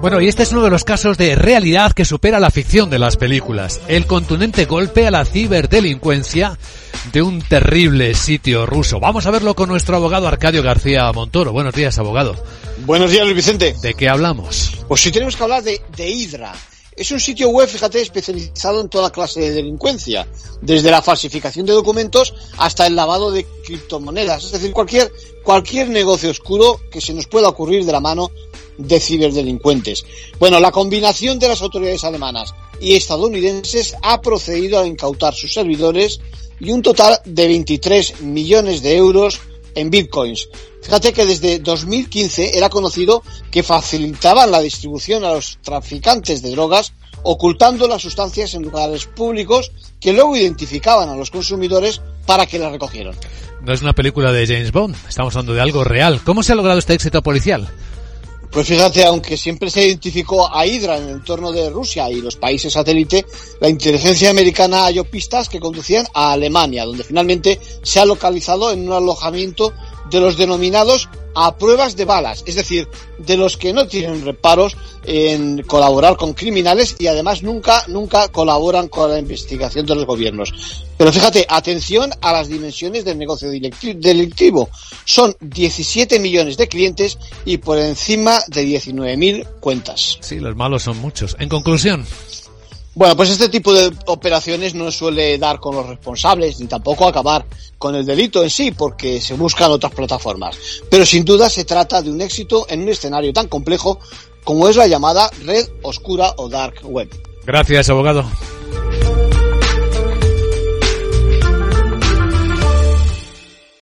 Bueno, y este es uno de los casos de realidad que supera la ficción de las películas. El contundente golpe a la ciberdelincuencia de un terrible sitio ruso. Vamos a verlo con nuestro abogado Arcadio García Montoro. Buenos días, abogado. Buenos días, Luis Vicente. ¿De qué hablamos? Pues si tenemos que hablar de, de Hydra. Es un sitio web, fíjate, especializado en toda clase de delincuencia, desde la falsificación de documentos hasta el lavado de criptomonedas, es decir, cualquier, cualquier negocio oscuro que se nos pueda ocurrir de la mano de ciberdelincuentes. Bueno, la combinación de las autoridades alemanas y estadounidenses ha procedido a incautar sus servidores y un total de 23 millones de euros en bitcoins. Fíjate que desde 2015 era conocido que facilitaban la distribución a los traficantes de drogas ocultando las sustancias en lugares públicos que luego identificaban a los consumidores para que las recogieran. No es una película de James Bond, estamos hablando de algo real. ¿Cómo se ha logrado este éxito policial? Pues fíjate, aunque siempre se identificó a Hydra en el entorno de Rusia y los países satélite, la inteligencia americana halló pistas que conducían a Alemania, donde finalmente se ha localizado en un alojamiento de los denominados a pruebas de balas, es decir, de los que no tienen reparos en colaborar con criminales y además nunca, nunca colaboran con la investigación de los gobiernos. Pero fíjate, atención a las dimensiones del negocio delictivo. Son 17 millones de clientes y por encima de 19.000 cuentas. Sí, los malos son muchos. En conclusión. Bueno, pues este tipo de operaciones no suele dar con los responsables ni tampoco acabar con el delito en sí, porque se buscan otras plataformas. Pero sin duda se trata de un éxito en un escenario tan complejo como es la llamada red oscura o dark web. Gracias, abogado.